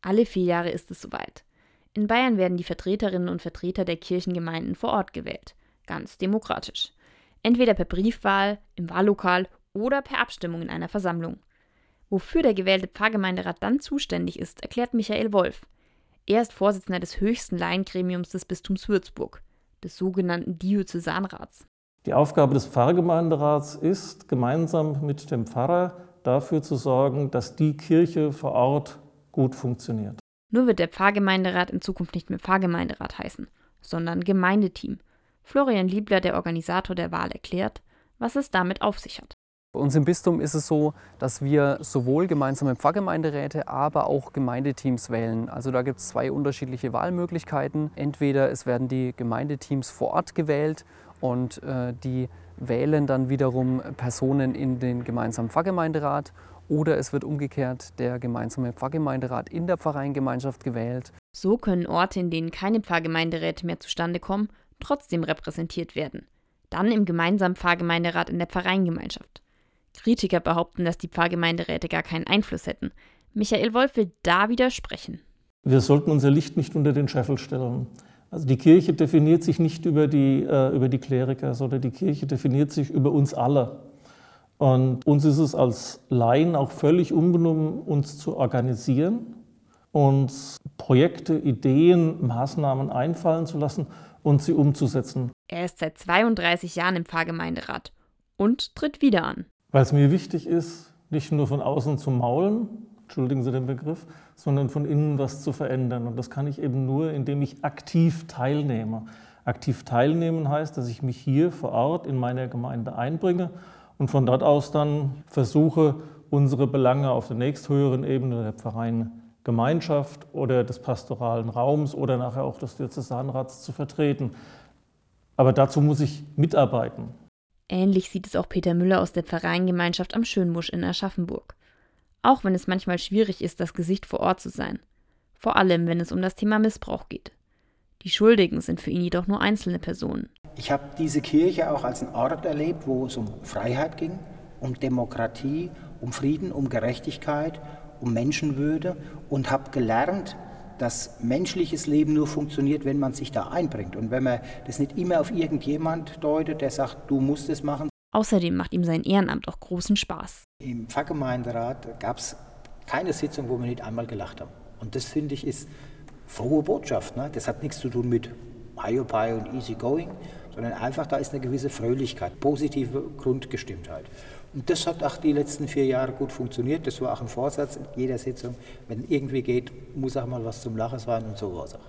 Alle vier Jahre ist es soweit. In Bayern werden die Vertreterinnen und Vertreter der Kirchengemeinden vor Ort gewählt. Ganz demokratisch. Entweder per Briefwahl, im Wahllokal oder per Abstimmung in einer Versammlung. Wofür der gewählte Pfarrgemeinderat dann zuständig ist, erklärt Michael Wolf. Er ist Vorsitzender des höchsten Laiengremiums des Bistums Würzburg, des sogenannten Diözesanrats. Die Aufgabe des Pfarrgemeinderats ist, gemeinsam mit dem Pfarrer dafür zu sorgen, dass die Kirche vor Ort gut funktioniert. Nur wird der Pfarrgemeinderat in Zukunft nicht mehr Pfarrgemeinderat heißen, sondern Gemeindeteam. Florian Liebler, der Organisator der Wahl, erklärt, was es damit auf sich hat. Bei uns im Bistum ist es so, dass wir sowohl gemeinsame Pfarrgemeinderäte, aber auch Gemeindeteams wählen. Also da gibt es zwei unterschiedliche Wahlmöglichkeiten. Entweder es werden die Gemeindeteams vor Ort gewählt und äh, die wählen dann wiederum Personen in den gemeinsamen Pfarrgemeinderat oder es wird umgekehrt der gemeinsame Pfarrgemeinderat in der Pfarreiengemeinschaft gewählt. So können Orte, in denen keine Pfarrgemeinderäte mehr zustande kommen, trotzdem repräsentiert werden. Dann im gemeinsamen Pfarrgemeinderat in der Pfarreiengemeinschaft. Kritiker behaupten, dass die Pfarrgemeinderäte gar keinen Einfluss hätten. Michael Wolf will da widersprechen. Wir sollten unser Licht nicht unter den Scheffel stellen. Also die Kirche definiert sich nicht über die, äh, über die Kleriker, sondern die Kirche definiert sich über uns alle. Und uns ist es als Laien auch völlig unbenommen, uns zu organisieren, uns Projekte, Ideen, Maßnahmen einfallen zu lassen und sie umzusetzen. Er ist seit 32 Jahren im Pfarrgemeinderat und tritt wieder an. Weil es mir wichtig ist, nicht nur von außen zu maulen, entschuldigen Sie den Begriff, sondern von innen was zu verändern. Und das kann ich eben nur, indem ich aktiv teilnehme. Aktiv teilnehmen heißt, dass ich mich hier vor Ort in meiner Gemeinde einbringe und von dort aus dann versuche, unsere Belange auf der nächsthöheren Ebene der Pfarreiengemeinschaft oder des pastoralen Raums oder nachher auch des Diözesanrats zu vertreten. Aber dazu muss ich mitarbeiten. Ähnlich sieht es auch Peter Müller aus der Pfarreiengemeinschaft am Schönbusch in Aschaffenburg. Auch wenn es manchmal schwierig ist, das Gesicht vor Ort zu sein. Vor allem, wenn es um das Thema Missbrauch geht. Die Schuldigen sind für ihn jedoch nur einzelne Personen. Ich habe diese Kirche auch als einen Ort erlebt, wo es um Freiheit ging, um Demokratie, um Frieden, um Gerechtigkeit, um Menschenwürde und habe gelernt, dass menschliches Leben nur funktioniert, wenn man sich da einbringt und wenn man das nicht immer auf irgendjemand deutet, der sagt, du musst es machen. Außerdem macht ihm sein Ehrenamt auch großen Spaß. Im Pfarrgemeinderat gab es keine Sitzung, wo wir nicht einmal gelacht haben. Und das finde ich ist frohe Botschaft. Ne? Das hat nichts zu tun mit Hiopai und Easy Going, sondern einfach da ist eine gewisse Fröhlichkeit, positive Grundgestimmtheit. Und das hat auch die letzten vier Jahre gut funktioniert. Das war auch ein Vorsatz in jeder Sitzung. Wenn irgendwie geht, muss auch mal was zum Lachen sein und so war es auch.